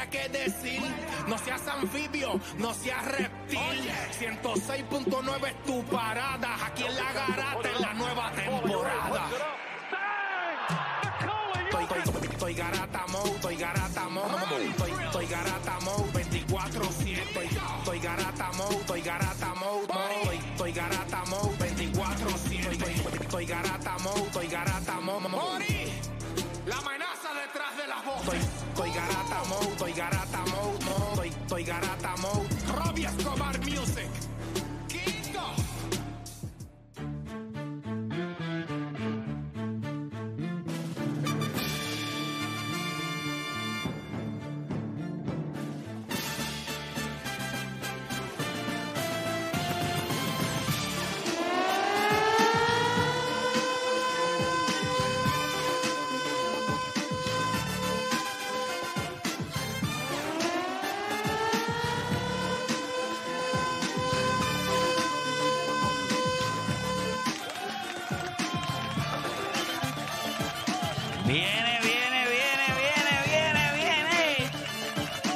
Haya que decir. No seas anfibio, no seas reptil. 106.9 es tu parada. Aquí en la garata en la nueva temporada. Estoy, estoy, estoy garata mode, estoy garata mode, estoy, estoy garata mode 24-7, estoy, estoy garata mode, estoy garata mode, estoy, estoy garata mode 24-7, estoy, estoy garata mode, estoy garata mode, Mori, la amenaza detrás de las voces. Estoy, estoy garata mode,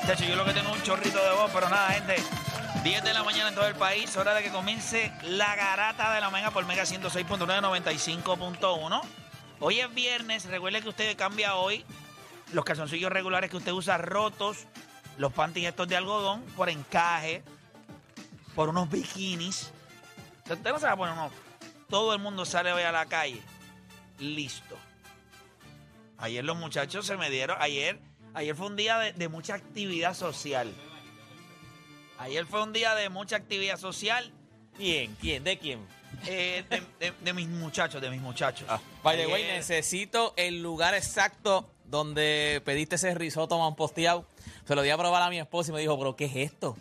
De hecho, yo lo que tengo un chorrito de voz, pero nada, gente. 10 de la mañana en todo el país, hora de que comience la garata de la Omega por Mega 106.9, 95.1. Hoy es viernes, recuerde que usted cambia hoy los calzoncillos regulares que usted usa rotos, los panties estos de algodón, por encaje, por unos bikinis. Usted no se va a poner uno. Todo el mundo sale hoy a la calle. Listo. Ayer los muchachos se me dieron, ayer, ayer fue un día de, de mucha actividad social. Ayer fue un día de mucha actividad social ¿Quién? ¿Quién? ¿De quién? eh, de, de- de mis muchachos, de mis muchachos. Ah, by the way, necesito el lugar exacto donde pediste ese risotto man posteado. Se lo di a probar a mi esposa y me dijo, pero ¿qué es esto?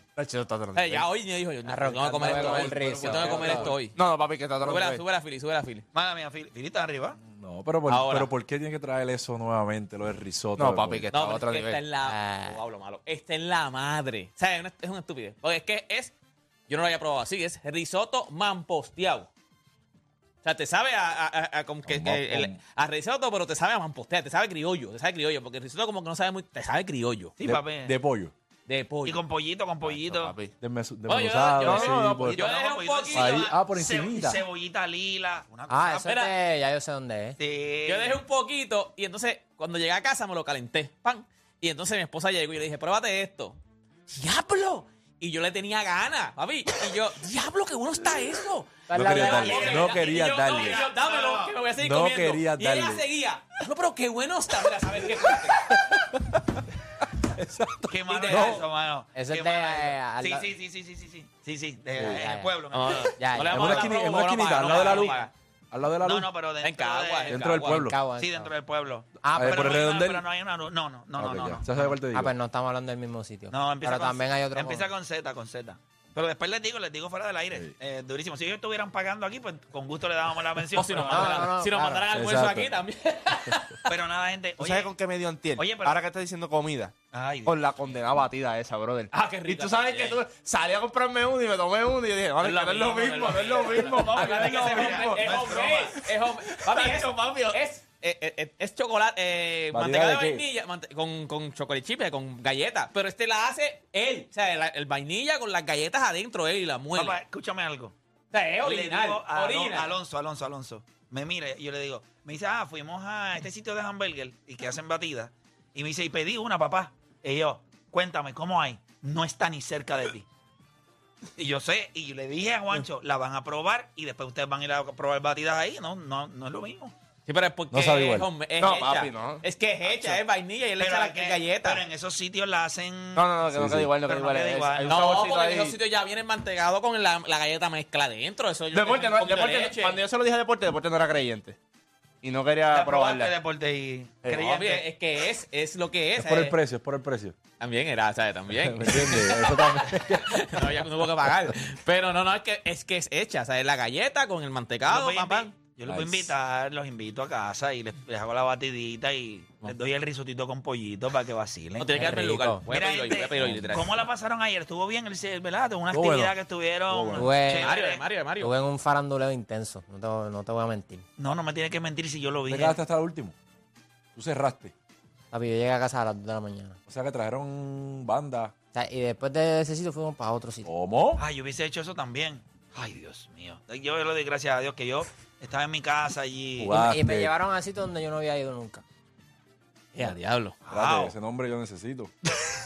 Eh, ya hoy me dijo, yo no, tengo que comer esto hoy. el risotto. Yo tengo que comer esto hoy. No, no, papi, que está Sube la, sube la fili, sube la fili. Mala mía, Fili- Filita arriba. No, pero por, Ahora. pero ¿por qué tiene que traer eso nuevamente, lo del risotto? No, papi, que está No, a pero otro es que está nivel. en la... Ah. Oh, hablo malo. Está en la madre. O sea, es una, es una estupidez. Porque es que es... Yo no lo había probado así. Es risotto man posteado. O sea, te sabe a, a, a- a como que, Como- que el- como- a risotto, pero te sabe a mamposteado, te sabe criollo, te sabe criollo, porque el risotto como que no sabe muy, te sabe criollo, Sí, de, papi. de pollo. De pollo. y con pollito, con pollito. papi. Oye, desmenuzado, yo- así, por- yo dejé un poquito- Ahí, ah, por ce- encimita. Cebollita lila. Una Ah, cosa- eso es Espera. de, ya yo sé dónde es. Sí. Yo dejé un poquito y entonces cuando llegué a casa me lo calenté. ¡Pam! Y entonces mi esposa llegó y le dije, pruébate esto. ¡Diablo! Y yo le tenía ganas, papi. Y yo, ¡diablo, qué bueno está eso! No quería darle, no yo- quería y yo, darle. y yo, dámelo, que me voy a seguir No comiendo. quería y ella darle. seguía. No, pero qué bueno está. Mira, ¿sabes qué? Qué malo No. es eso, mano. Eso Qué es de, malo eh, eso. al Sí, lado- sí, sí, sí, sí, sí, sí. Sí, sí, de- Sí, en ya, el ya. pueblo. No, ¿no? no, Ya, no le ya. En vamos una a dar esquina- en promo, una no esquinita, paga, al no lado de la paga, luz. no paga. Al lado de la No, luz. no, pero dentro En Cagua, de- en Dentro del Cagua. pueblo. Cagua, Sí, dentro del pueblo. Ah, Ah, pero, por el no hay una- redondel. pero no hay una... No, no, no, no, Ok, no. ya. no. ¿Sabes cuál te digo? ah, pues no estamos hablando del mismo sitio. No, empieza pero con, también hay otro. Empieza con Z, con Z. Pero después les digo, les digo fuera del aire. Sí. Eh, durísimo. Si ellos estuvieran pagando aquí, pues con gusto le dábamos la mención. O si nos mandaran, no, no, si nos claro. mandaran almuerzo Exacto. aquí también. pero nada, gente. ¿Tú Oye, sabes con qué me dio antier? Oye, pero- Ahora que estás diciendo comida. ay, Dios. Con la condenada batida esa, brother. Ah, qué Y rica tú sabes que tú salí a comprarme uno y me tomé uno y yo dije, que no es lo mismo, no es lo mismo, papi, es mismo. es homemade. Papi, es, es, eh, eh, eh, es chocolate, eh, ¿Batida manteca de vainilla mante- con, con chocolate chip, con galletas. Pero este la hace él. O sea, el, el vainilla con las galletas adentro él y la muele. Papá, escúchame algo. o sea, es a original. Alonso, Alonso, Alonso. Me mira y yo le digo, me dice, ah, fuimos a este sitio de hamburger y que hacen batidas. Y me dice, y pedí una, papá. Y yo, cuéntame, ¿cómo hay? No está ni cerca de ti. Y yo sé, y yo le dije a Juancho, la van a probar y después ustedes van a ir a probar batidas ahí. No, no, no es lo mismo. Sí, pero es porque No sabe igual. es, home- es No, hecha. papi, no. Es que es hecha, es vainilla y él le echa la galleta. pero en esos sitios la hacen. No, no, no, que Sí, no sí. queda igual, no Pero queda no igual. queda Es- igual. hay un No, saborcito porque en ahí. esos sitios ya viene mantecado con la, la galleta mezcla adentro. Eso yo Deporte, no, deporte, cuando yo se lo dije a deporte, deporte no era creyente. Y no quería Ya probaste probarla. deporte y Eh, bien, es que es, es lo que es. Es por el eh. precio, es por el precio. También era, ¿sabes? También. ¿Me entiendes? Eso también. no había no hubo que pagar. Pero no, no, es que es, que es hecha. O sea, es la galleta con el mantecado, invi- Yo los voy a invitar, los invito a casa y les, les hago la batidita y les doy el risotito con pollito para que vacilen. No tiene que darme el lugar. Voy a Mira, pedirlo hoy, gente, voy a pedirlo hoy, literal. ¿Cómo la pasaron ayer? Estuvo bien, el, ¿verdad? Tuvo una Estuvo actividad bueno. que estuvieron. Estuvo bueno. chévere. Mario, de Mario, de Mario. Tuve un faranduleo intenso, no te, no te voy a mentir. No, no me tiene que mentir si yo lo vi. ¿Te quedaste hasta el último? Tú cerraste. Papi, yo llegué a casa a las 2 de la mañana. O sea que trajeron banda. O sea, y después de ese sitio fuimos para otro sitio. ¿Cómo? Ay, yo hubiese hecho eso también. Ay, Dios mío. Yo le doy gracias a Dios que yo estaba en mi casa allí. Jugaste. Y me llevaron al sitio donde yo no había ido nunca. Eh, a diablo. Espérate, Wow. ese nombre yo necesito.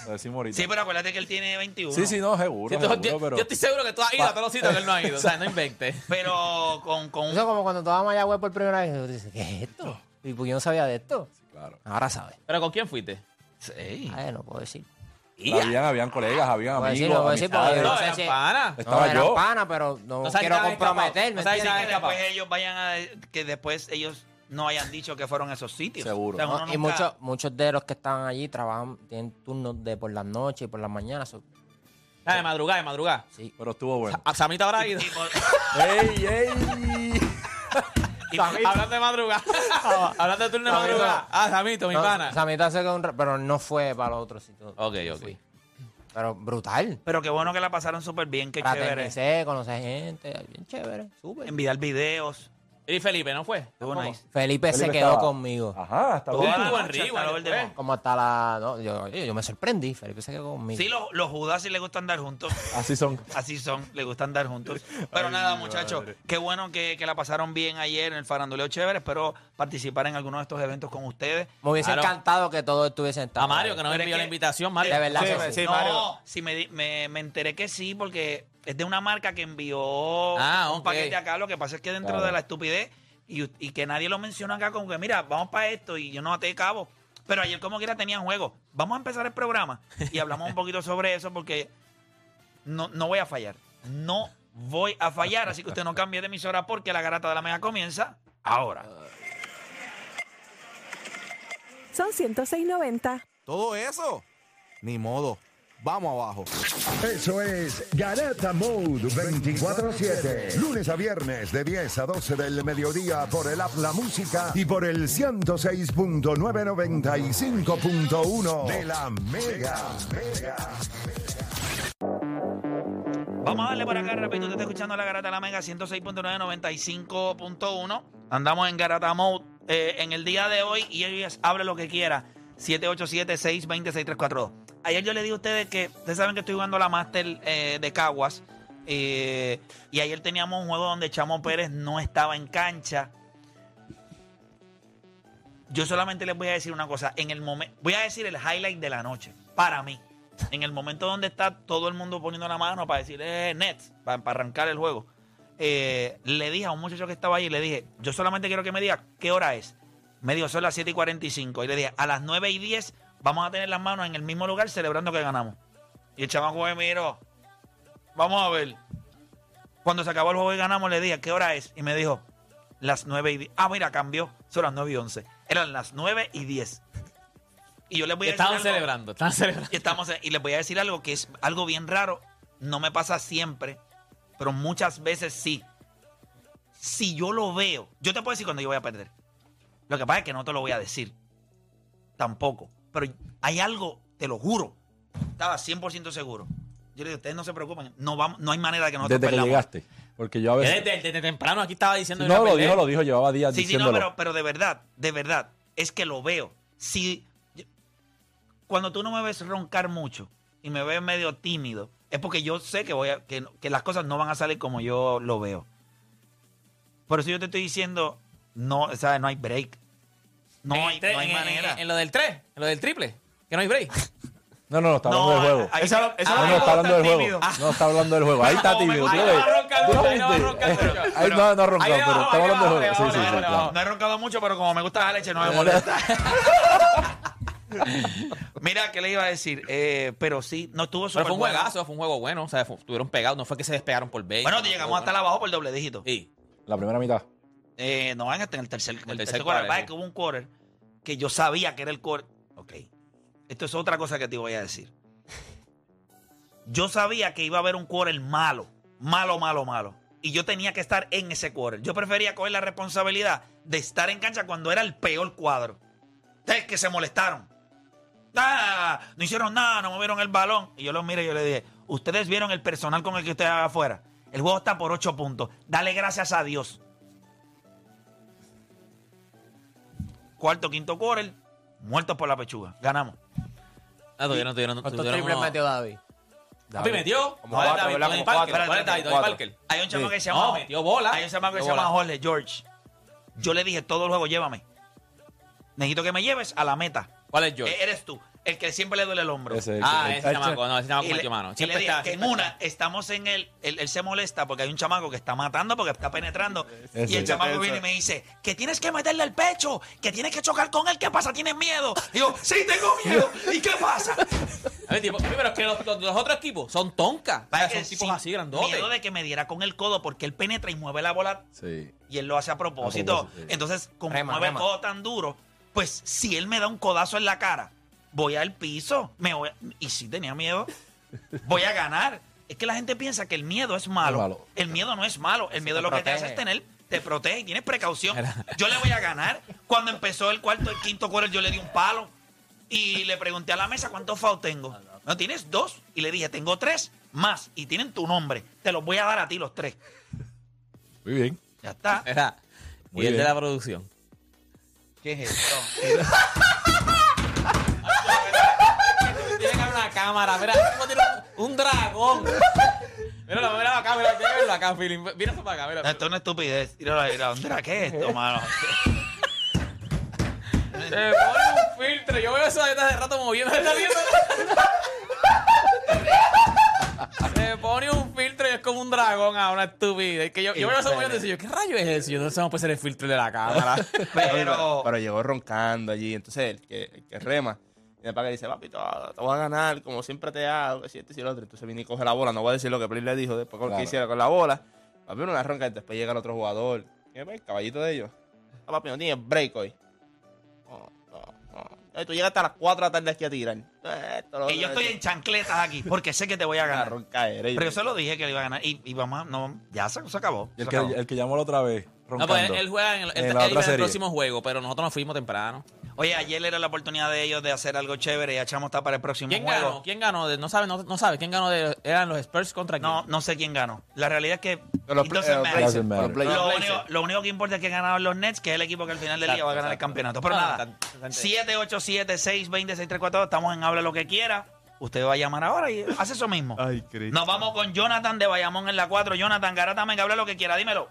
Lo decimos ahorita. Sí, pero acuérdate que él tiene 21. sí, sí, no, seguro. Sí, tú- seguro, yo, pero... yo estoy seguro que tú has ido a todos los sitios que él no ha ido. O sea, no inventes. Pero con, con Eso es como cuando tú vas a Mayagüez por primera vez y tú dices, ¿qué es esto? Y pues yo no sabía de esto. Claro. Ahora sabes. ¿Pero con quién fuiste? Sí. Ay, no puedo decir. Habían, habían colegas, habían decir, amigos, decir porque amistades. yo No, no sé eran si... pana. Estaba eran yo. pana, pero no, No quiero que han escapado. comprometer, ¿me No saben Sí, que después ellos vayan a. Que después ellos no hayan dicho que fueron a esos sitios. Seguro. O sea, No, y nunca- muchos, muchos de los que estaban allí trabajan, tienen turnos de por las noches y por las mañanas. so- Ah, de madrugada, de madrugada. sí. Pero estuvo bueno. A Samita habrá ido. y por- ¡Ey, ey! Hablando de madrugada. Hablando de turno de Samito. madrugada. Ah, Samito, mi No, pana. Samita se quedó un pero no fue para los otros sitios. Ok, Yo ok. fui. Pero brutal. pero qué bueno que la pasaron súper bien, qué chévere. Fraternicé, conocer gente, bien chévere, súper. Enviar videos. Y Felipe, ¿no fue? Estuvo ¿Cómo? nice. Felipe, se Felipe quedó estaba- conmigo. Ajá, hasta Toda luego. la noche hasta la fue. Como hasta la... No, yo, yo me sorprendí. Felipe se quedó conmigo. Sí, los, los Judas sí les gusta andar juntos. Así son. Así son, les gusta andar juntos. Pero nada, muchachos, qué bueno que, que la pasaron bien ayer en el faranduleo chévere. Espero participar en alguno de estos eventos con ustedes. Me hubiese Claro. encantado que todos estuviesen A Mario, que nos Pero es envió la invitación, Mario. De verdad Sí, que sí. sí, no, Mario. si me, di- me, me enteré que sí, porque es de una marca que envió Ah, un paquete acá. Lo que pasa es que dentro Claro. de la estupidez y, y que nadie lo menciona acá, como que mira, vamos para esto y yo no até cabo. Pero ayer, como quiera, tenían juego. Vamos a empezar el programa y hablamos un poquito sobre eso porque no, no voy a fallar. No voy a fallar. Así que usted no cambie de emisora porque la garata de la mega comienza ahora. Son 106.90. ¿Todo eso? Ni modo. Vamos abajo. Eso es Garata Mode 24-7. Lunes a viernes de 10 a 12 del mediodía por el App La Música y por el 106.995.1 de la Mega. Vamos a darle por acá rapidito. Usted está escuchando la Garata de la Mega 106.995.1. Andamos en Garata Mode eh, en el día de hoy y ellos hable lo que quiera. 787-620-6342. Ayer yo le dije a ustedes que ustedes saben que estoy jugando la Master eh, de Caguas. eh, y ayer teníamos un juego donde Chamo Pérez no estaba en cancha. Yo solamente les voy a decir una cosa. En el momento, voy a decir el highlight de la noche. Para mí. En el momento donde está todo el mundo poniendo la mano para decir, eh, para, arrancar el juego. eh, le dije a un muchacho que estaba ahí, le dije, yo solamente quiero que me diga qué hora es. Me dijo, son las 7 y 45. Y le dije, a las 9 y 10 vamos a tener las manos en el mismo lugar celebrando que ganamos. Y el chamaco me miró, vamos a ver. Cuando se acabó el juego y ganamos, le dije, ¿qué hora es? Y me dijo, las 9 y 10. Ah, mira, cambió. Son las 9 y 11. Eran las 9 y 10. Y yo les voy a decir Estaban celebrando, estaban celebrando. Estamos, y les voy a decir algo que es algo bien raro. No me pasa siempre, pero muchas veces sí. Si yo lo veo, yo te puedo decir cuando yo voy a perder. Lo que pasa es que no te lo voy a decir. Tampoco. Pero hay algo, te lo juro. Estaba 100% seguro. Yo le digo, ustedes no se preocupen. No, vamos, no hay manera de que nosotros Desde que llegaste. Porque yo a veces... Desde, desde temprano aquí estaba diciendo Sí, no, lo dijo, lo dijo. Llevaba días Sí, sí, no, diciéndolo. pero, pero de verdad, de verdad, es que lo veo. Si yo- cuando tú no me ves roncar mucho y me ves medio tímido, es porque yo sé que voy a, que, que las cosas no van a salir como yo lo veo. Por eso yo te estoy diciendo, no, o sea, no hay break. No En hay, tres- no hay en- en- manera. En, lo del 3, en lo del triple, que no hay break. No, no, no, está hablando No, del juego. ahí- No, no, está hablando del juego. No, está hablando del juego. Ahí está tímido. gusta, ¿tú ahí no va a viste? roncar mucho. Ahí no, no ha roncado, pero está hablando del juego. Sí, sí, sí. No he roncado mucho, pero como me gusta la leche, no me molesta. Mira, ¿qué le iba a decir? Eh, pero sí, no estuvo Pero fue un bueno. juegazo, fue un juego bueno. O sea, fu- estuvieron pegados. No fue que se despegaron por 20. Bueno, te llegamos hasta la abajo por doble dígito. Sí. La primera mitad. Eh, no, en, este, en el tercer, en el El tercer tercer quarter. quarter, que hubo un quarter que yo sabía que era el quarter. Ok. Esto es otra cosa que te voy a decir. Yo sabía que iba a haber un quarter malo. Malo, malo, malo. Y yo tenía que estar en ese quarter. Yo prefería coger la responsabilidad de estar en cancha cuando era el peor cuadro. Ustedes que se molestaron. Ah, no hicieron nada, no movieron el balón. Y yo los miré y yo le dije, ustedes vieron el personal con el que ustedes afuera. El juego está por ocho puntos. Dale gracias a Dios. Cuarto, quinto quarter, muertos por la pechuga. Ganamos. Ah, tuvieron, tuvieron, ¿Cuántos tuvieron triples uno- metió David? Papi metió. Como ¿Cuál es cuatro, David? ¿verdad? Tony Como Parker. cuatro. ¿Cuál es David? Tony Cuatro. Parker. Hay un chamo que se No, llama. metió bola. Hay un chamo que se Metió llama. Jorge George. Yo le dije todo el juego, llévame. Necesito que me lleves a la meta. ¿Cuál es George? E- Eres tú, el que siempre le duele el hombro. Ese, Ah, el- ese el- chamaco. No, ese chamaco metió mano. Siempre está. que en siempre una está. estamos en él, él, él se molesta porque hay un chamaco que está matando porque está penetrando. y el chamaco Ese. viene y me dice que tienes que meterle el pecho, que tienes que chocar con él. ¿Qué pasa? ¿Tienes miedo? Y yo, sí, tengo miedo. ¿Y qué pasa? A ver, tipo, pero es que los, los- los otros equipos son toncas. O sea, Vaya son tipos sí, así grandotes. Miedo de que me diera con el codo porque él penetra y mueve la bola Sí. y él lo hace a propósito. A propósito, sí. Entonces, como Rema, mueve rema. el codo tan duro, pues si él me da un codazo en la cara, voy al piso. Me voy, y si tenía miedo, voy a ganar. Es que la gente piensa que el miedo es malo. El miedo no es malo. El miedo lo que te hace es tener, te protege y tienes precaución. Yo le voy a ganar. Cuando empezó el cuarto, el quinto quarter, yo le di un palo. Y le pregunté a la mesa cuántos fouls tengo. No, tienes dos. Y le dije, tengo tres más. Y tienen tu nombre. Te los voy a dar a ti los tres. Muy bien. Ya está. Era. Muy Y el de bien. la producción. ¿Qué es esto? Tiene que haber una cámara. Mira, el tipo tiene un, un dragón. Míralo, míralo acá, mira, tiene que verlo acá, Philip. Mira eso para acá, mira. Esto es una estupidez. Míralo ahí, mira, ¿dónde era? ¿Qué es esto, mano? Se pone un filtro. Yo veo eso desde hace rato moviendo. ¿Está viendo? Pone un filtro y es como un dragón a una estupidez. Que yo, yo veo eso moviendo y digo, ¿qué rayo es eso? Yo no sé cómo puede ser el filtro de la cámara. Pero, Pero llegó roncando allí. Entonces, el que, el que rema, viene para acá y dice, papi, te, va- te voy a ganar, como siempre te hago, que si este y si el otro. Entonces viene y coge la bola. No voy a decir lo que Play le dijo después con lo que Claro. hiciera con la bola. Papi, una ronca y después llega el otro jugador. ¿Qué ves? Caballito de ellos. Ah, papi, no tiene break hoy. No, no, no. Eh, Tú llegaste a las 4 de la tarde aquí a tirar. Eh, esto, lo y yo otro, estoy en chancletas aquí porque sé que te voy a ganar. Pero yo se lo dije que le iba a ganar. Y, y vamos, a- no, ya se, se acabó. Y el se que, acabó. el que llamó la otra vez, No, roncando. pues él, él juega en el, él- En él la iba otra en el próximo juego, pero nosotros nos fuimos temprano. Oye, ayer era la oportunidad de ellos de hacer algo chévere y echamos está para el próximo ¿Quién juego. ganó? ¿Quién ganó? De- no sabe, no, no sabe. ¿Quién ganó? De, eran los Spurs contra quién? No, no sé quién ganó. La realidad es que Los it doesn't matter. Los Blazers. Lo único, Blazers. lo único que importa es que ganaron los Nets, que es el equipo que al final del día va a ganar el campeonato. Pero No, nada, tan- tan- 787-620-6342, estamos en Habla lo que quiera. Usted va a llamar ahora y hace eso mismo. Ay, Cristo. Nos vamos con Jonathan de Bayamón en la 4. Jonathan, Garata, venga, habla lo que quiera, dímelo.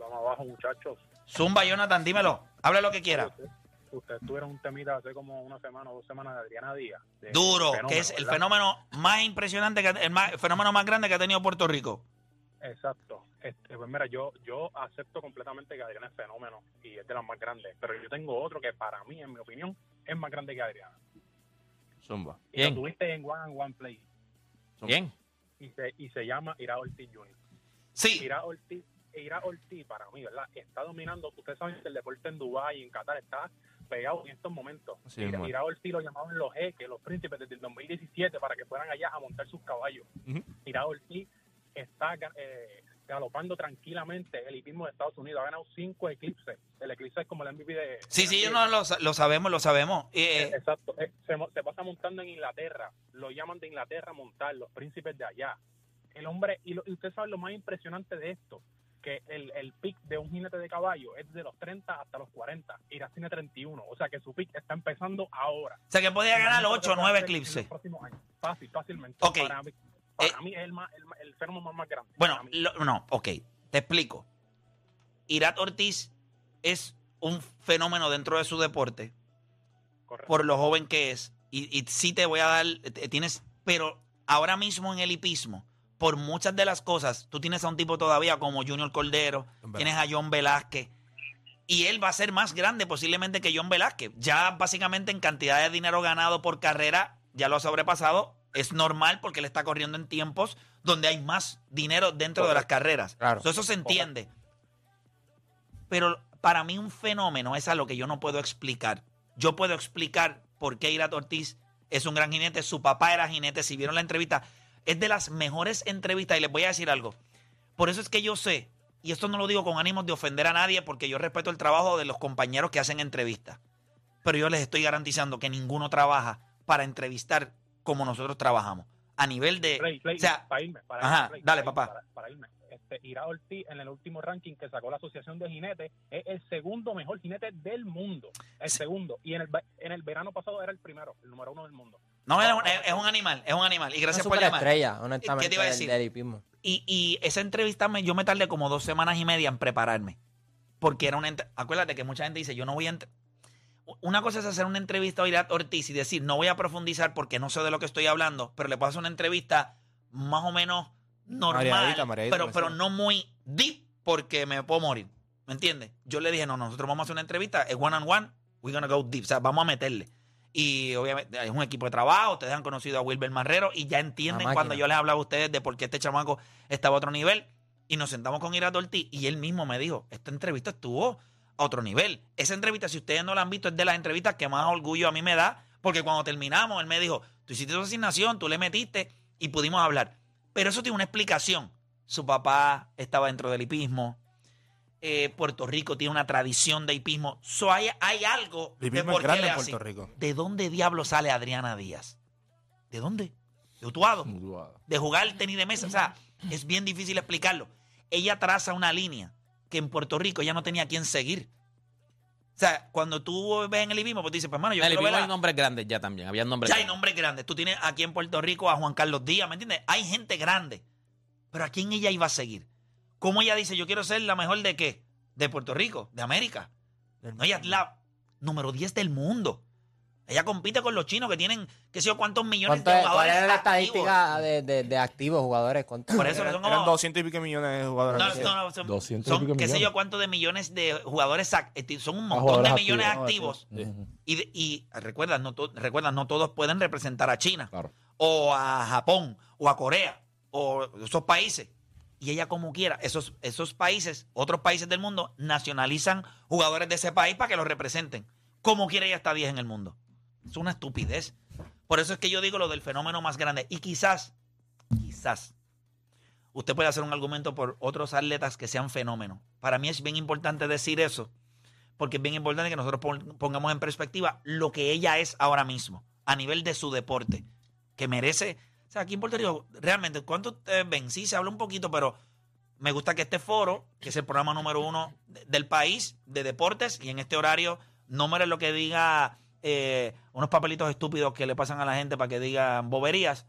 Vamos abajo, muchachos. Zumba, Jonathan, dímelo. Habla lo que quiera. Ustedes tuvieron un temita hace como una semana o dos semanas de Adriana Díaz. de- Duro, fenómeno, que es el ¿verdad? fenómeno más impresionante, que, el, más- el fenómeno más grande que ha tenido Puerto Rico. Exacto. Este, pues mira, yo, yo acepto completamente que Adriana es fenómeno y es de las más grandes, pero yo tengo otro que para mí, en mi opinión, es más grande que Adriana. Zumba. Y ¿Quién? lo tuviste en One and One Play ¿Quién? y se, y se llama Ira Ortiz Jr. Sí, Ira Ortiz, Ira Ortiz para mí, ¿verdad? Está dominando, ustedes saben que el deporte en Dubái y en Qatar está pegado en estos momentos. Sí, Ira, man. Ira Ortiz lo llamaban los jeques, los príncipes desde el 2017 para que fueran allá a montar sus caballos. Ujú. Ira Ortiz está eh, galopando tranquilamente el hipismo de Estados Unidos. Ha ganado cinco eclipses. El eclipse es como el MVP de... sí, sí, de- no, lo, lo sabemos, lo sabemos. Eh, Exacto. Eh, se, se pasa montando en Inglaterra. Lo llaman de Inglaterra a montar, los príncipes de allá. El hombre, y, lo- y usted sabe lo más impresionante de esto, que el, el pick de un jinete de caballo es de los 30 hasta los 40. Irás tiene 31. O sea que su pick está empezando ahora. o sea, que podía ganar Imagínate 8 o lo que puede 9 hacer en eclipses. Fácil, fácilmente. Ok. Para, mí, para Eh, mí es el, más, el, el fenómeno más, más grande. Bueno, lo- no, ok, te explico. Irat Ortiz es un fenómeno dentro de su deporte Correcto. por lo joven que es y, y sí te voy a dar, eh, tienes, pero ahora mismo en el hipismo, por muchas de las cosas, tú tienes a un tipo todavía como Junior Cordero, tienes a John Velázquez, y él va a ser más grande posiblemente que John Velázquez. Ya básicamente en cantidad de dinero ganado por carrera, ya lo ha sobrepasado. Es normal porque él está corriendo en tiempos donde hay más dinero dentro de las carreras. Claro. So, eso se entiende. Pero para mí un fenómeno es algo que yo no puedo explicar. Yo puedo explicar por qué Irat Ortiz es un gran jinete. Su papá era jinete. Si vieron la entrevista, es de las mejores entrevistas. Y les voy a decir algo. Por eso es que yo sé, y esto no lo digo con ánimos de ofender a nadie, porque yo respeto el trabajo de los compañeros que hacen entrevistas. Pero yo les estoy garantizando que ninguno trabaja para entrevistar como nosotros trabajamos. A nivel de. Play, play, o sea, para irme, para ajá, Play, dale, para papá. Para, para irme. Este, Ira Ortiz, en el último ranking que sacó la Asociación de Jinetes, es el segundo mejor jinete del mundo. El segundo. Y en el, en el verano pasado era el primero, el número uno del mundo. No, es un, es- es un animal, es un animal. Y gracias Una por llamar. superestrella, honestamente, ¿Qué te iba a decir? del. Y, y esa entrevista me, yo me tardé como dos semanas y media en prepararme. Porque era una Acuérdate que mucha gente dice, yo no voy a... Una cosa es hacer una entrevista a Irat Ortiz y decir, no voy a profundizar porque no sé de lo que estoy hablando, pero le puedo hacer una entrevista más o menos normal, Mareadita, mareadita, pero, pero no muy deep porque me puedo morir. ¿Me entiendes? Yo le dije, no, nosotros vamos a hacer una entrevista, es one on one, we're gonna go deep, o sea, vamos a meterle. Y obviamente es un equipo de trabajo, ustedes han conocido a Wilber Marrero y ya entienden cuando yo les hablaba a ustedes de por qué este chamaco estaba a otro nivel. Y nos sentamos con Irat Ortiz y él mismo me dijo, esta entrevista estuvo a otro nivel. Esa entrevista, si ustedes no la han visto, es de las entrevistas que más orgullo a mí me da, porque cuando terminamos, él me dijo, tú hiciste tu asignación, tú le metiste y pudimos hablar. Pero eso tiene una explicación. Su papá estaba dentro del hipismo. Eh, Puerto Rico tiene una tradición de hipismo. So, hay, hay algo El de por qué grande le en hacen. Puerto Rico. ¿De dónde diablo sale Adriana Díaz? ¿De dónde? De Utuado. De jugar tenis de mesa. O sea, es bien difícil explicarlo. Ella traza una línea que en Puerto Rico ya no tenía quien seguir. O sea, cuando tú ves en el hipismo, pues dices, pues, hermano, yo En el quiero ver a- hay nombres grandes ya también. Había nombres ya hay grandes. nombres grandes. Tú tienes aquí en Puerto Rico a Juan Carlos Díaz, ¿me entiendes? Hay gente grande. Pero ¿a quién ella iba a seguir? ¿Cómo ella dice, yo quiero ser la mejor de qué? De Puerto Rico, de América. No, ella es la número 10 del mundo. Ella compite con los chinos que tienen, qué sé yo, cuántos millones ¿Cuánto de es- ¿Cuál jugadores era la activos. estadística de, de, de activos jugadores? ¿Cuánto? Por eso Eran, son eran como... 200 y pico millones de jugadores. No, no, no, son, 200 y son pico qué sé yo cuántos de millones de jugadores, este, son un Ah, montón de jugadores millones activos. activos. Y, y recuerda, no, to- recuerda, no todos pueden representar a China Claro. o a Japón o a Corea o esos países. Y ella como quiera, esos, esos países, otros países del mundo, nacionalizan jugadores de ese país para que los representen. Como quiera ella está 10 en el mundo. Es una estupidez. Por eso es que yo digo lo del fenómeno más grande. Y quizás, quizás, usted puede hacer un argumento por otros atletas que sean fenómenos. Para mí es bien importante decir eso, porque es bien importante que nosotros pon- pongamos en perspectiva lo que ella es ahora mismo, a nivel de su deporte, que merece. O sea, aquí en Puerto Rico, realmente, ¿cuánto ustedes ven? Sí, se habla un poquito, pero me gusta que este foro, que es el programa número uno de- del país de deportes, y en este horario, no mere lo que diga eh, unos papelitos estúpidos que le pasan a la gente para que digan boberías.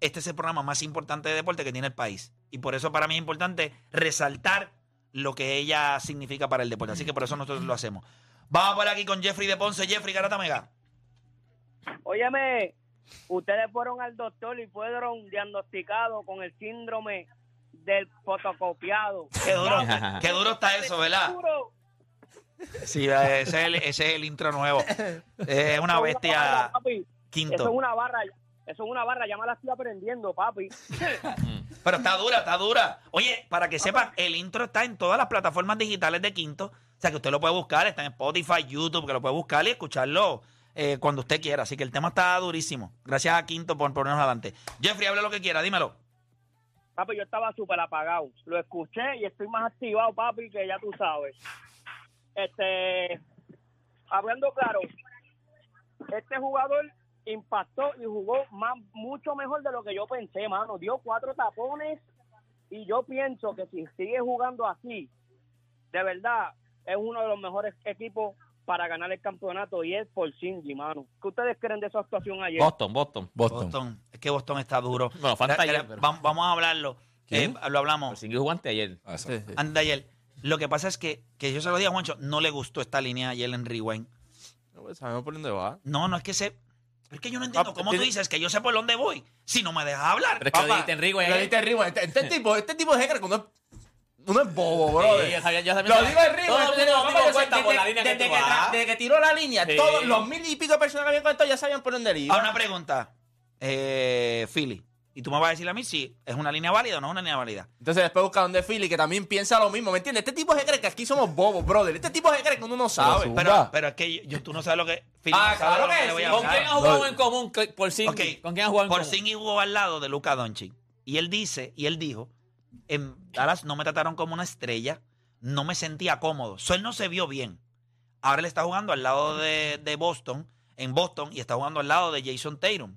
Este es el programa más importante de deporte que tiene el país. Y por eso para mí es importante resaltar lo que ella significa para el deporte. Así que por eso nosotros lo hacemos. Vamos por aquí con Jeffrey de Ponce. Jeffrey Garata Mega. Óyeme, ustedes fueron al doctor y fueron diagnosticados con el síndrome del fotocopiado. Qué duro, qué duro está eso, ¿verdad? Sí, ese es el, ese es el intro nuevo. Es una bestia papi. Eso es quinto. una barra, eso es una barra, ya me la estoy aprendiendo, papi. Pero está dura, está dura. Oye, para que sepan, el intro está en todas las plataformas digitales de Quinto. O sea, que usted lo puede buscar, está en Spotify, YouTube, que lo puede buscar y escucharlo eh, cuando usted quiera. Así que el tema está durísimo. Gracias a Quinto por ponernos adelante. Jeffrey, habla lo que quiera, dímelo. Papi, yo estaba súper apagado. Lo escuché y estoy más activado, papi, que ya tú sabes. Este, hablando claro, este jugador impactó y jugó mucho mejor de lo que yo pensé, mano. Dio cuatro tapones y yo pienso que si sigue jugando así, de verdad, es uno de los mejores equipos para ganar el campeonato y es por Cindy, mano. ¿Qué ustedes creen de esa actuación ayer? Boston, Boston. Boston. Es que Boston está duro. Bueno, falta ayer, pero- vam- Vamos a hablarlo. ¿Quién? Eh, lo hablamos. Singui jugó antes ayer. Ah, exacto. Antes de ayer. Lo que pasa es que, que yo se lo dije a Juancho, no le gustó esta línea ayer en Rewind. Sabemos por dónde va. No, no es que se. Es que yo no entiendo Ah, cómo tú dices que yo sé por dónde voy si no me dejas hablar. Pero es que lo dijiste en Rigo, Lo ¿eh? dijiste en Rigo. Este, este tipo, este tipo se cree que uno es, bobo, brother. Sí, yo sabía- yo también Lo digo en Rigo. Todo el mundo cuenta por desde- la línea que desde tú que vas. Desde que tiró la línea, Sí. todos los mil y pico de personas que habían conectado ya sabían por dónde iba. Ahora una pregunta, eh, Philly. Y tú me vas a decir a mí si es una línea válida o no es una línea válida. Entonces después busca donde Philly, que también piensa lo mismo, ¿me entiendes? Este tipo se cree que aquí somos bobos, brother. Este tipo se cree que uno no sabe. Pero Pero, Zumba. pero es que yo, tú no sabes lo que. Philly Ah, no sabe claro lo que le voy a sí. ¿Con hablar. quién ha jugado No. en común por Cindy? Ok, ¿Con quién ha jugado en común? Porzingis jugó al lado de Luka Doncic. Y él dice, y él dijo, en Dallas no me trataron como una estrella, no me sentía cómodo. So, él no se vio bien. Ahora él está jugando al lado de, de Boston, en Boston, y está jugando al lado de Jason Tatum.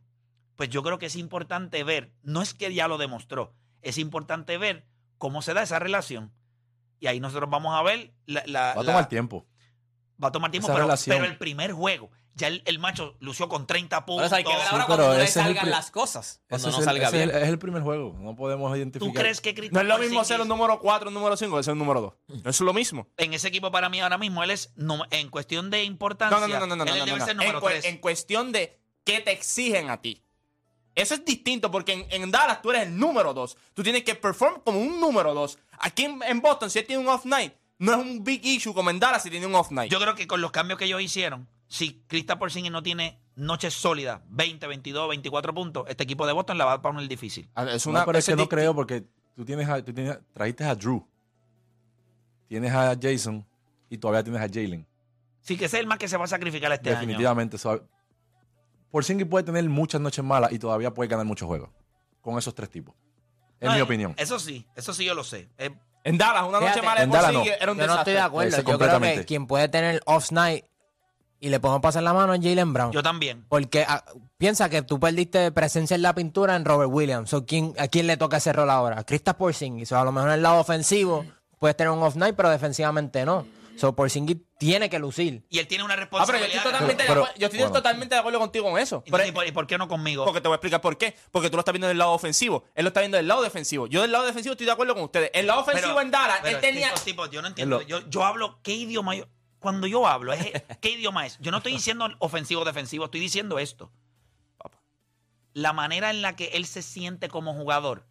Pues yo creo que es importante ver, no es que ya lo demostró, es importante ver cómo se da esa relación. Y ahí nosotros vamos a ver la... la- Va a la- tomar tiempo. Va a tomar tiempo, pero el primer juego, ya el, el macho lució con 30 puntos. Ahora hay que ver ahora pero cuando no le ese es el salgan las cosas. Cuando no el- salga es bien. el- es el primer juego. No podemos identificar. ¿Tú crees que No es lo mismo Porzingis- ser un número 4, un número 5 que ser un número 2. No es lo mismo. en ese equipo para mí ahora mismo él es no- en cuestión de importancia. No, no, no, no, no, no, él no, debe no, ser. En, número cu- 3. en cuestión de qué te exigen a ti. Eso es distinto porque en, en Dallas tú eres el número 2. Tú tienes que perform como un número 2. Aquí en, en Boston, si él tiene un off night, no es un big issue como en Dallas si tiene un off night. Yo creo que con los cambios que ellos hicieron, si Kristaps Porzingis no tiene noches sólidas, 20, 22, 24 puntos, este equipo de Boston la va a poner difícil. Ah, es No, una, pero es que no creo porque tú tienes, a- tú tienes trajiste a Drew. Tienes a Jason y todavía tienes a Jalen. Sí, que ese es el más que se va a sacrificar este año. Definitivamente. so- Porzingis puede tener muchas noches malas y todavía puede ganar muchos juegos. Con esos tres tipos. Es No, mi eh, opinión. Eso sí, eso sí yo lo sé. Eh, En Dallas, una noche Fíjate, mala de en Dallas Porzingis no. era un Yo no estoy de acuerdo. Ese Yo creo completamente. que quien puede tener off night y le podemos pasar la mano es Jalen Brown. yo también. Porque ah, piensa que tú perdiste presencia en la pintura en Robert Williams. So, ¿quién, ¿A quién le toca ese rol ahora? A Kristaps Porzingis. So, a lo mejor en el lado ofensivo puedes tener un off night, pero defensivamente no. So, Porzingis tiene que lucir. Y él tiene una Ah, pero yo responsabilidad. estoy totalmente, Pero- de, acuerdo, yo estoy bueno. totalmente de acuerdo contigo con eso. Pero ¿y por- ¿Y por qué no conmigo? Porque te voy a explicar por qué. Porque tú lo estás viendo del lado ofensivo. Él lo está viendo del lado defensivo. Yo del lado defensivo estoy de acuerdo con ustedes. El lado ofensivo Pero- en Dallas, pero él tenía. tipos, yo no entiendo. Yo, yo hablo, ¿qué idioma yo? Cuando yo hablo, es, ¿qué idioma es? Yo no estoy diciendo ofensivo defensivo, estoy diciendo esto. La manera en la que él se siente como jugador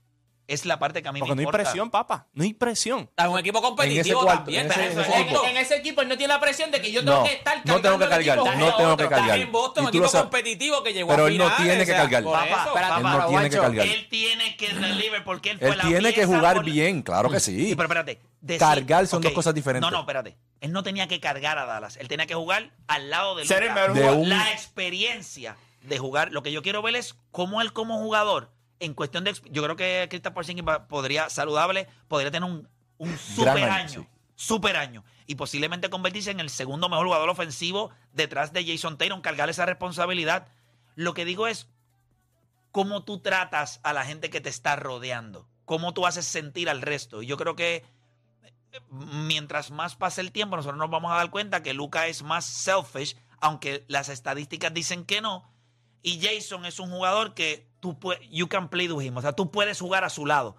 es la parte que a mí Porque me no hay presión, papá. No hay presión. Está en un equipo competitivo En ese cuarto, también. en ese- pero en ese es equipo. En ese equipo él no tiene la presión de que yo tengo No, que estar no tengo cargando que cargar, equipo. no tengo en que cargar. En Boston, un equipo competitivo que llegó Pero a él no finales, tiene que o sea, cargar. Papá, eso. papá, Él no tiene que cargar. Él tiene que deliver porque él fue Él la tiene que jugar por- bien, claro que sí. Sí, pero espérate. decir- Cargar son dos cosas diferentes. No, no, espérate. Él no tenía que cargar a Dallas. Él tenía que jugar al lado de Luka. un- La experiencia de jugar. Lo que yo quiero ver es cómo él como jugador, en cuestión de... Yo creo que Kristaps Porzingis podría, saludable, podría tener un, un super año, año. sí. Super año. Y posiblemente convertirse en el segundo mejor jugador ofensivo detrás de Jason Tatum, cargar esa responsabilidad. Lo que digo es cómo tú tratas a la gente que te está rodeando, cómo tú haces sentir al resto. Y yo creo que mientras más pase el tiempo, nosotros nos vamos a dar cuenta que Luca es más selfish, aunque las estadísticas dicen que no. Y Jason es un jugador que tú puedes, you can play with him, o sea, tú puedes jugar a su lado.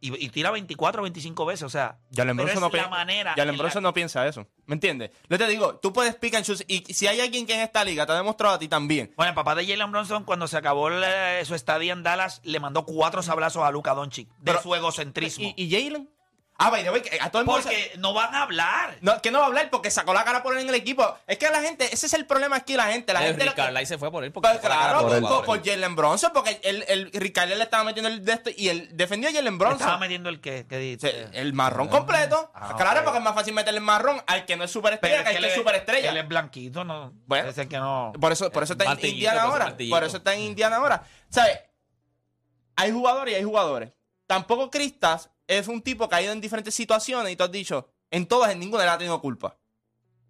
Y, y tira 24 o 25 veces, o sea, Jalen pero es no, la manera. La- no piensa eso. ¿Me entiendes? Yo te digo, tú puedes pick and choose. Y si hay alguien que en esta liga te ha demostrado a ti también. Bueno, el papá de Jalen Bronson, cuando se acabó el- su estadía en Dallas, le mandó cuatro sablazos a Luca Doncic de Pero- su egocentrismo. ¿Y, y Jalen? Ah, by the way, a todo el mundo. se- Porque no van a hablar. No, que no va a hablar porque sacó la cara por él en el equipo. Es que la gente, ese es el problema aquí, la gente. La Eh, gente Rick lo que- se fue por él porque Pues sacó la cara claro, por por, los por, jugadores. por Jalen Bronson, porque el, el Rick Carlisle le estaba metiendo el de esto y él defendió a Jalen Estaba Bronson. metiendo el que, dice. el marrón completo. Ah, claro, porque es más fácil meterle el marrón al que no es superestrella que al que es él superestrella. Él es blanquito, no. Bueno. es el que no. Por eso, por eso está en Indiana ahora. martillito. Por eso está en Indiana ahora. ¿Sabes? Hay jugadores y hay jugadores. Tampoco Cristas es un tipo que ha ido en diferentes situaciones y tú has dicho, en todas, en ninguna le ha tenido culpa.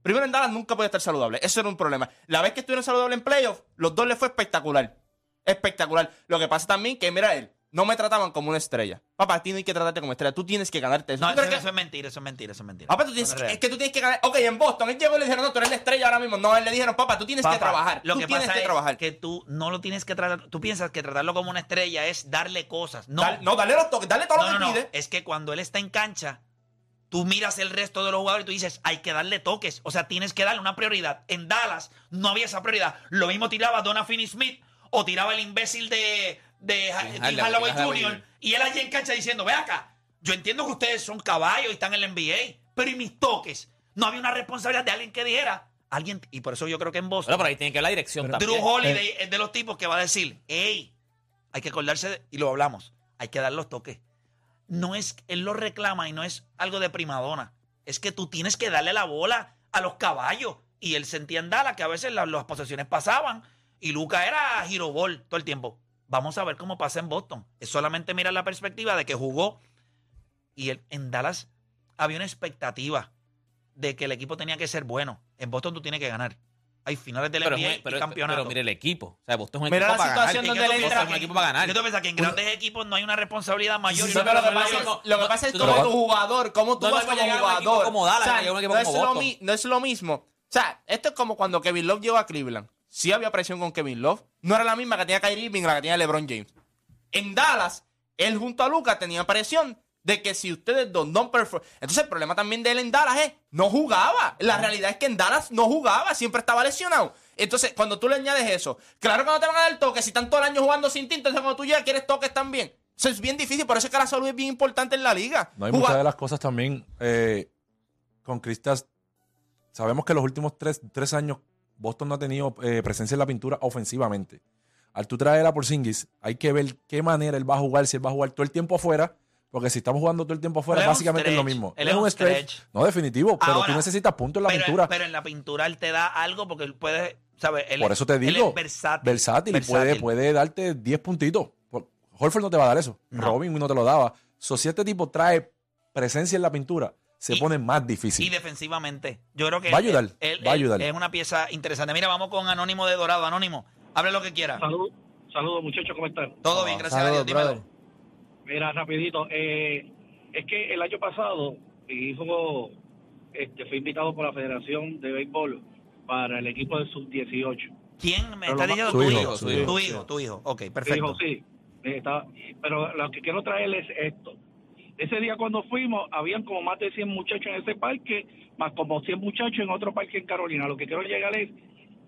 Primero en Dallas nunca puede estar saludable. Eso era un problema. La vez que estuvieron saludables en playoffs, los dos le fue espectacular. Espectacular. Lo que pasa también que, mira él, no me trataban como una estrella. Papá, a ti no hay que tratarte como estrella. Tú tienes que ganarte eso. No, ¿Tú crees eso, que- eso es mentira, eso es mentira, eso es mentira. Papá, tú tienes, no es que tú tienes que ganar. Ok, en Boston, él llegó y le dijeron, no, tú eres la estrella ahora mismo. No, él le dijeron, papá, tú tienes que trabajar. Lo tú que tienes pasa que es trabajar. que tú no lo tienes que tratar. Tú piensas que tratarlo como una estrella es darle cosas. No, Dale- no, dale los toques, dale todo no, lo que no. pide. Es que cuando él está en cancha, tú miras el resto de los jugadores y tú dices, hay que darle toques. O sea, tienes que darle una prioridad. En Dallas no había esa prioridad. Lo mismo tiraba Donna Finney Smith o tiraba el imbécil de, de Tim Hardaway, Hardaway Hardaway Jr. Y él allí en cancha diciendo, ve acá, yo entiendo que ustedes son caballos y están en el NBA, pero ¿y mis toques? No había una responsabilidad de alguien que dijera, alguien, y por eso yo creo que en Boston, pero ahí tiene que ver la dirección también. Drew Holiday es de los tipos que va a decir, hey, hay que acordarse, de- y lo hablamos, hay que dar los toques. No es, él lo reclama y no es algo de primadona. Es que tú tienes que darle la bola a los caballos. Y él sentía en Dallas que a veces la- las posesiones pasaban y Luca era hero ball todo el tiempo. Vamos a ver cómo pasa en Boston. Es solamente mirar la perspectiva de que jugó y en Dallas había una expectativa de que el equipo tenía que ser bueno. En Boston tú tienes que ganar. Hay finales del Pero, es NBA muy- pero, y campeonato. pero mire el equipo. O sea, Boston es un Mira equipo la para situación ganar. donde ¿Y qué él tú entra. es un que- equipo para ganar. ¿Qué tú piensas? Que en grandes equipos no hay una responsabilidad mayor. Sí, y no pero lo que pasa es, no- lo que pasa es tú como tu jugador, cómo tú no vas como mismo llegar a un equipo jugador. como Dallas O sea, no, es como lo Boston. no es lo mismo. O sea, esto es como cuando Kevin Love llegó a Cleveland. Sí había presión con Kevin Love. No era la misma que tenía Kyrie Irving, la que tenía LeBron James. En Dallas, él junto a Lucas tenía presión de que si ustedes dos no performan. Entonces, el problema también de él en Dallas es no jugaba. La realidad es que en Dallas no jugaba, siempre estaba lesionado. Entonces, cuando tú le añades eso, claro que no te van a dar toques si están todo el año jugando sin ti. Entonces, cuando tú llegas, quieres toques también. Eso es bien difícil, por eso es que la salud es bien importante en la liga. No hay Jugar- muchas de las cosas también eh, con Cristas. Sabemos que los últimos tres, tres años Boston no ha tenido eh, presencia en la pintura ofensivamente. Al tú traer a Porzingis, hay que ver qué manera él va a jugar, si él va a jugar todo el tiempo afuera, porque si estamos jugando todo el tiempo afuera, básicamente es lo mismo. Él es un stretch. No, definitivo, pero tú necesitas puntos en la pero, pintura. pero en la pintura él te da algo porque él puede, ¿sabes? Él- Por eso te él digo, es versátil. versátil, y puede, puede darte 10 puntitos. Horford no te va a dar eso. No. Robin no te lo daba. So, si este tipo trae presencia en la pintura, se Y- pone más Y difícil. defensivamente. Yo creo que Va a ayudar, él- va a ayudar. Es una pieza interesante. Mira, vamos con Anónimo de Dorado. Anónimo, hable lo que quiera. Saludos, saludos muchachos, ¿cómo están? Todo bien, gracias a Dios. Dímelo. Mira, rapidito, eh, es que el año pasado mi hijo este, fue invitado por la Federación de Béisbol para el equipo de sub-18. ¿Quién me Pero está diciendo? Tu hijo, hijo, su tu hijo. tu hijo. Ok, perfecto. sí, pero lo que quiero traer es esto. Ese día cuando fuimos, habían como más de 100 muchachos en ese parque, más como 100 muchachos en otro parque en Carolina. Lo que quiero llegar es,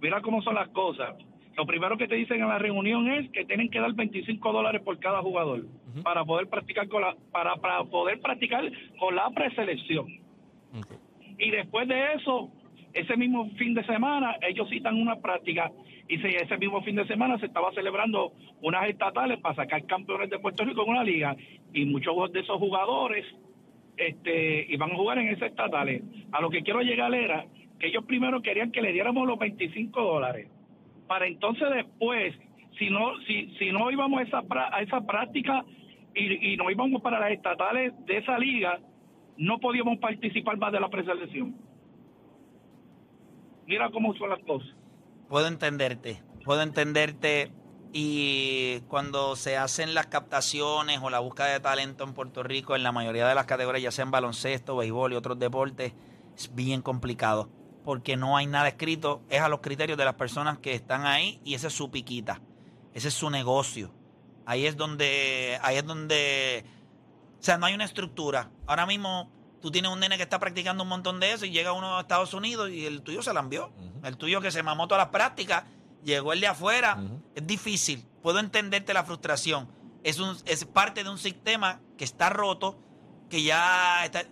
mira cómo son las cosas. Lo primero que te dicen en la reunión es que tienen que dar 25 dólares por cada jugador para poder practicar con la para, para poder practicar con la preselección. Y después de eso, ese mismo fin de semana, ellos citan una práctica. Y se- ese mismo fin de semana se estaba celebrando unas estatales para sacar campeones de Puerto Rico en una liga. Y muchos de esos jugadores este, iban a jugar en esas estatales. A lo que quiero llegar era que ellos primero querían que le diéramos los 25 dólares. Para entonces después, si no, si, si no íbamos a esa, a esa práctica y, y no íbamos para las estatales de esa liga, no podíamos participar más de la preselección. Mira cómo son las cosas. Puedo entenderte, puedo entenderte. Y cuando se hacen las captaciones o la búsqueda de talento en Puerto Rico, en la mayoría de las categorías, ya sea en baloncesto, béisbol y otros deportes, es bien complicado. Porque no hay nada escrito, es a los criterios de las personas que están ahí y esa es su piquita. Ese es su negocio. Ahí es donde, ahí es donde, o sea, no hay una estructura. Ahora mismo tú tienes un nene que está practicando un montón de eso y llega uno a Estados Unidos y el tuyo se la envió. El tuyo que se mamó todas las prácticas, llegó el de afuera. Es difícil. Puedo entenderte la frustración. Es, un, es parte de un sistema que está roto, que ya está...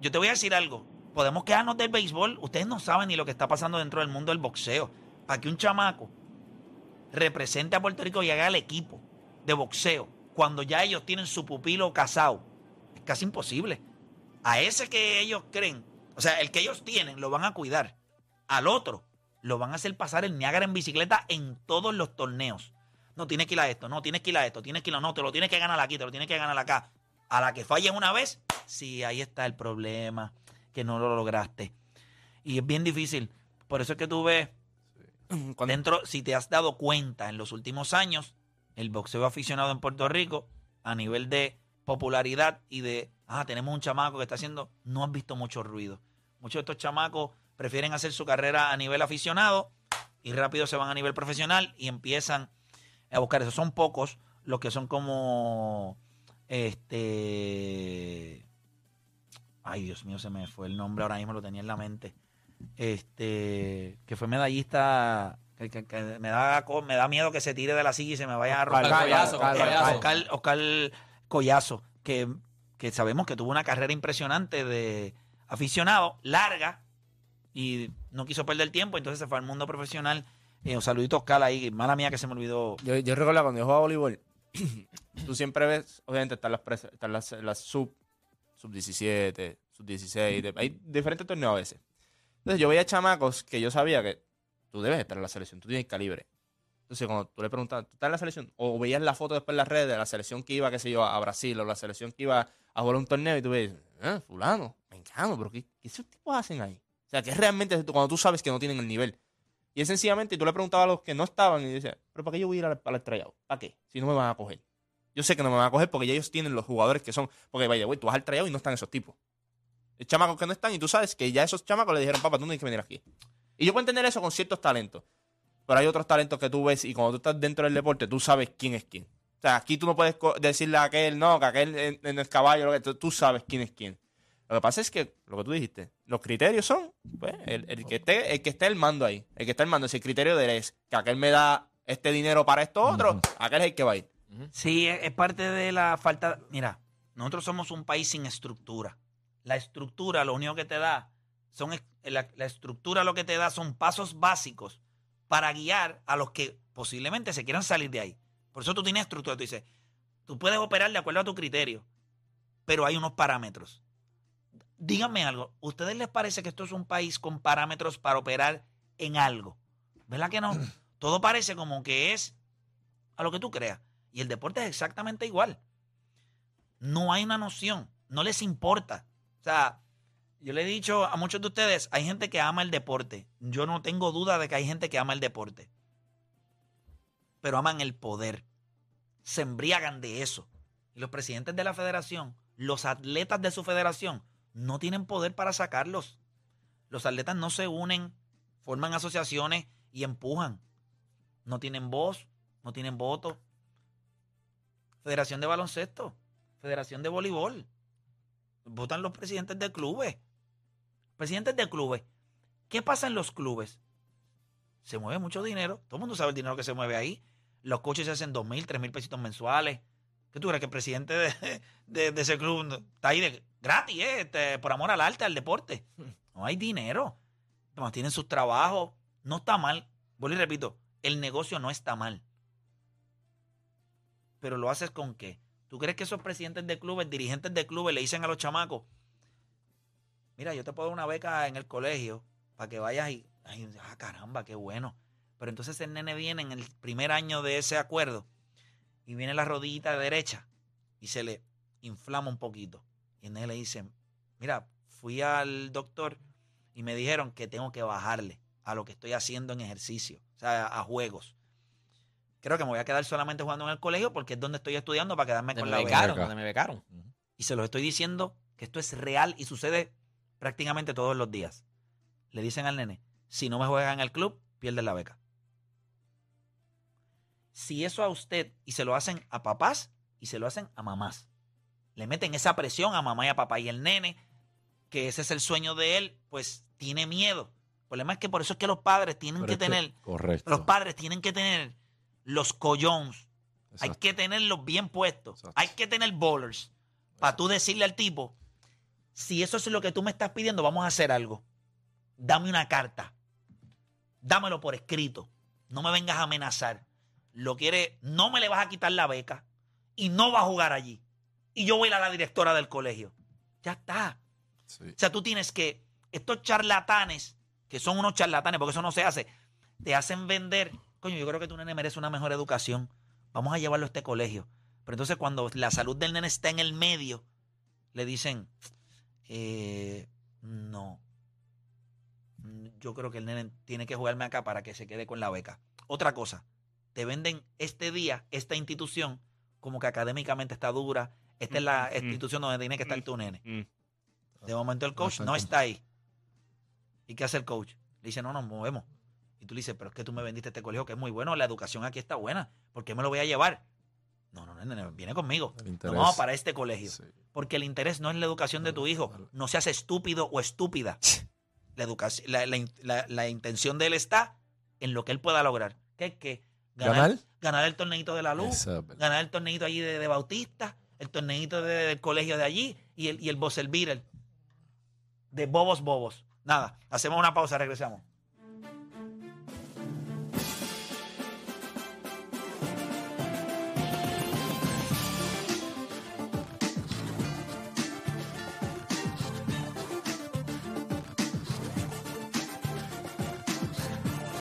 Yo te voy a decir algo. Podemos quedarnos del béisbol. Ustedes no saben ni lo que está pasando dentro del mundo del boxeo. Para que un chamaco represente a Puerto Rico y haga el equipo de boxeo cuando ya ellos tienen su pupilo casado, es casi imposible. A ese que ellos creen, o sea, el que ellos tienen, lo van a cuidar. Al otro, lo van a hacer pasar el Niágara en bicicleta en todos los torneos. No, tienes que ir a esto, no, tienes que ir a esto, tienes que ir a no, te lo tienes que ganar aquí, te lo tienes que ganar acá. A la que falles una vez, sí, ahí está el problema, que no lo lograste. Y es bien difícil. Por eso es que tú ves, dentro, si te has dado cuenta en los últimos años, el boxeo aficionado en Puerto Rico, a nivel de popularidad y de, ah, tenemos un chamaco que está haciendo, no has visto mucho ruido. Muchos de estos chamacos prefieren hacer su carrera a nivel aficionado y rápido se van a nivel profesional y empiezan a buscar eso. Son pocos los que son como, este, Ay, Dios mío, se me fue el nombre, ahora mismo lo tenía en la mente. Este, que fue medallista, que, que- que me, da, me da miedo que se tire de la silla y se me vaya a romper. Oscar, Collazo. Oscar, Oscar Collazo, que, que sabemos que tuvo una carrera impresionante de aficionado, larga, y no quiso perder tiempo, entonces se fue al mundo profesional. Eh, un saludito a Oscar ahí, mala mía que se me olvidó. Yo, yo recuerdo cuando yo jugaba voleibol, tú siempre ves, obviamente están las, pres- están las, sub, sub 17, sub 16, de- hay diferentes torneos a veces. Entonces yo veía chamacos que yo sabía que tú debes estar en la selección, tú tienes calibre. Entonces cuando tú le preguntabas, ¿tú estás en la selección? O veías la foto después en las redes de la selección que iba, qué sé yo, a Brasil, o la selección que iba a jugar un torneo y tú ves, ah, fulano, mexicano, pero ¿qué, qué esos tipos hacen ahí? O sea, que es realmente cuando tú sabes que no tienen el nivel. Y es sencillamente, tú le preguntabas a los que no estaban y decías, ¿pero para qué yo voy a ir al, al? ¿Para qué? Si no me van a coger. Yo sé que no me van a coger porque ya ellos tienen los jugadores que son. Porque vaya, güey, tú vas al tryout y no están esos tipos. Hay chamacos que no están y tú sabes que ya esos chamacos le dijeron, papá, tú no tienes que venir aquí. Y yo puedo entender eso con ciertos talentos. Pero hay otros talentos que tú ves y cuando tú estás dentro del deporte, tú sabes quién es quién. O sea, aquí tú no puedes decirle a aquel, no, que aquel en, en el caballo, lo que, tú, tú sabes quién es quién. Lo que pasa es que, lo que tú dijiste, los criterios son, pues, el, el que esté, el que esté el mando ahí. El que está el mando, si el criterio de él es que aquel me da este dinero para esto otro, aquel es el que va a ir. Sí, es, es parte de la falta. Mira, nosotros somos un país sin estructura. La estructura lo único que te da son la estructura lo que te da son pasos básicos para guiar a los que posiblemente se quieran salir de ahí. Por eso tú tienes estructura. Tú dices, tú puedes operar de acuerdo a tu criterio, pero hay unos parámetros. Díganme algo, ¿ustedes les parece que esto es un país con parámetros para operar en algo? ¿Verdad que no? Todo parece como que es a lo que tú creas. Y el deporte es exactamente igual. No hay una noción, no les importa. O sea, yo le he dicho a muchos de ustedes, hay gente que ama el deporte. Yo no tengo duda de que hay gente que ama el deporte. Pero aman el poder. Se embriagan de eso. Y los presidentes de la federación, los atletas de su federación, no tienen poder para sacarlos. Los atletas no se unen, forman asociaciones y empujan. No tienen voz, no tienen voto. Federación de baloncesto, Federación de voleibol. Votan los presidentes de clubes. Presidentes de clubes. ¿Qué pasa en los clubes? Se mueve mucho dinero. Todo el mundo sabe el dinero que se mueve ahí. Los coches se hacen dos mil, tres mil pesitos mensuales. ¿Qué tú crees que el presidente de, de- ese club está ahí de gratis, eh? Este, por amor al arte, al deporte? No hay dinero. Además, tienen sus trabajos. No está mal. Vuelvo y repito, el negocio no está mal. Pero lo haces con qué? ¿Tú crees que esos presidentes de clubes, dirigentes de clubes, le dicen a los chamacos, mira, yo te puedo dar una beca en el colegio para que vayas y, ay, ah, caramba, qué bueno. Pero entonces el nene viene en el primer año de ese acuerdo y viene la rodillita derecha y se le inflama un poquito. Y el nene le dice, mira, fui al doctor y me dijeron que tengo que bajarle a lo que estoy haciendo en ejercicio, o sea, a juegos. Creo que me voy a quedar solamente jugando en el colegio porque es donde estoy estudiando para quedarme Donde con me la becaron, beca. donde me becaron. Y se los estoy diciendo que esto es real y sucede prácticamente todos los días. Le dicen al nene, si no me juegas en el club, pierdes la beca. Si eso a usted, y se lo hacen a papás y se lo hacen a mamás, le meten esa presión a mamá y a papá y el nene, que ese es el sueño de él, pues tiene miedo. El problema es que por eso es que los padres tienen Pero que tener, correcto. los padres tienen que tener los collones. Hay que tenerlos bien puestos. Hay que tener bowlers. Para tú decirle al tipo, si eso es lo que tú me estás pidiendo, vamos a hacer algo. Dame una carta. Dámelo por escrito. No me vengas a amenazar. Lo quiere, no me le vas a quitar la beca y no va a jugar allí. Y yo voy a ir a la directora del colegio. Ya está. Sí. O sea, tú tienes que, estos charlatanes, que son unos charlatanes, porque eso no se hace, te hacen vender. Coño, yo creo que tu nene merece una mejor educación. Vamos a llevarlo a este colegio. Pero entonces cuando la salud del nene está en el medio, le dicen, eh, no. Mm, Yo creo que el nene tiene que jugarme acá para que se quede con la beca. Otra cosa, te venden este día, esta institución, como que académicamente está dura. Esta es la Mm, mm, institución donde tiene que estar tu nene. De momento el coach no está ahí. ¿Y qué hace el coach? Le dice, no, nos movemos. Y tú le dices, pero es que tú me vendiste este colegio que es muy bueno, la educación aquí está buena. ¿Por qué me lo voy a llevar? No, no, no, no, no, viene conmigo. Interés. vamos para este colegio. Sí. Porque el interés no es la educación de tu hijo. No seas estúpido o estúpida. La, educación, la, la la- la intención de él está en lo que él pueda lograr. ¿Qué es que? ¿Ganar? ganar el torneito de la luz, ganar el torneito allí de, de Bautista, el torneito de- del colegio de allí y el, y el. De bobos, bobos. Nada, hacemos una pausa, regresamos.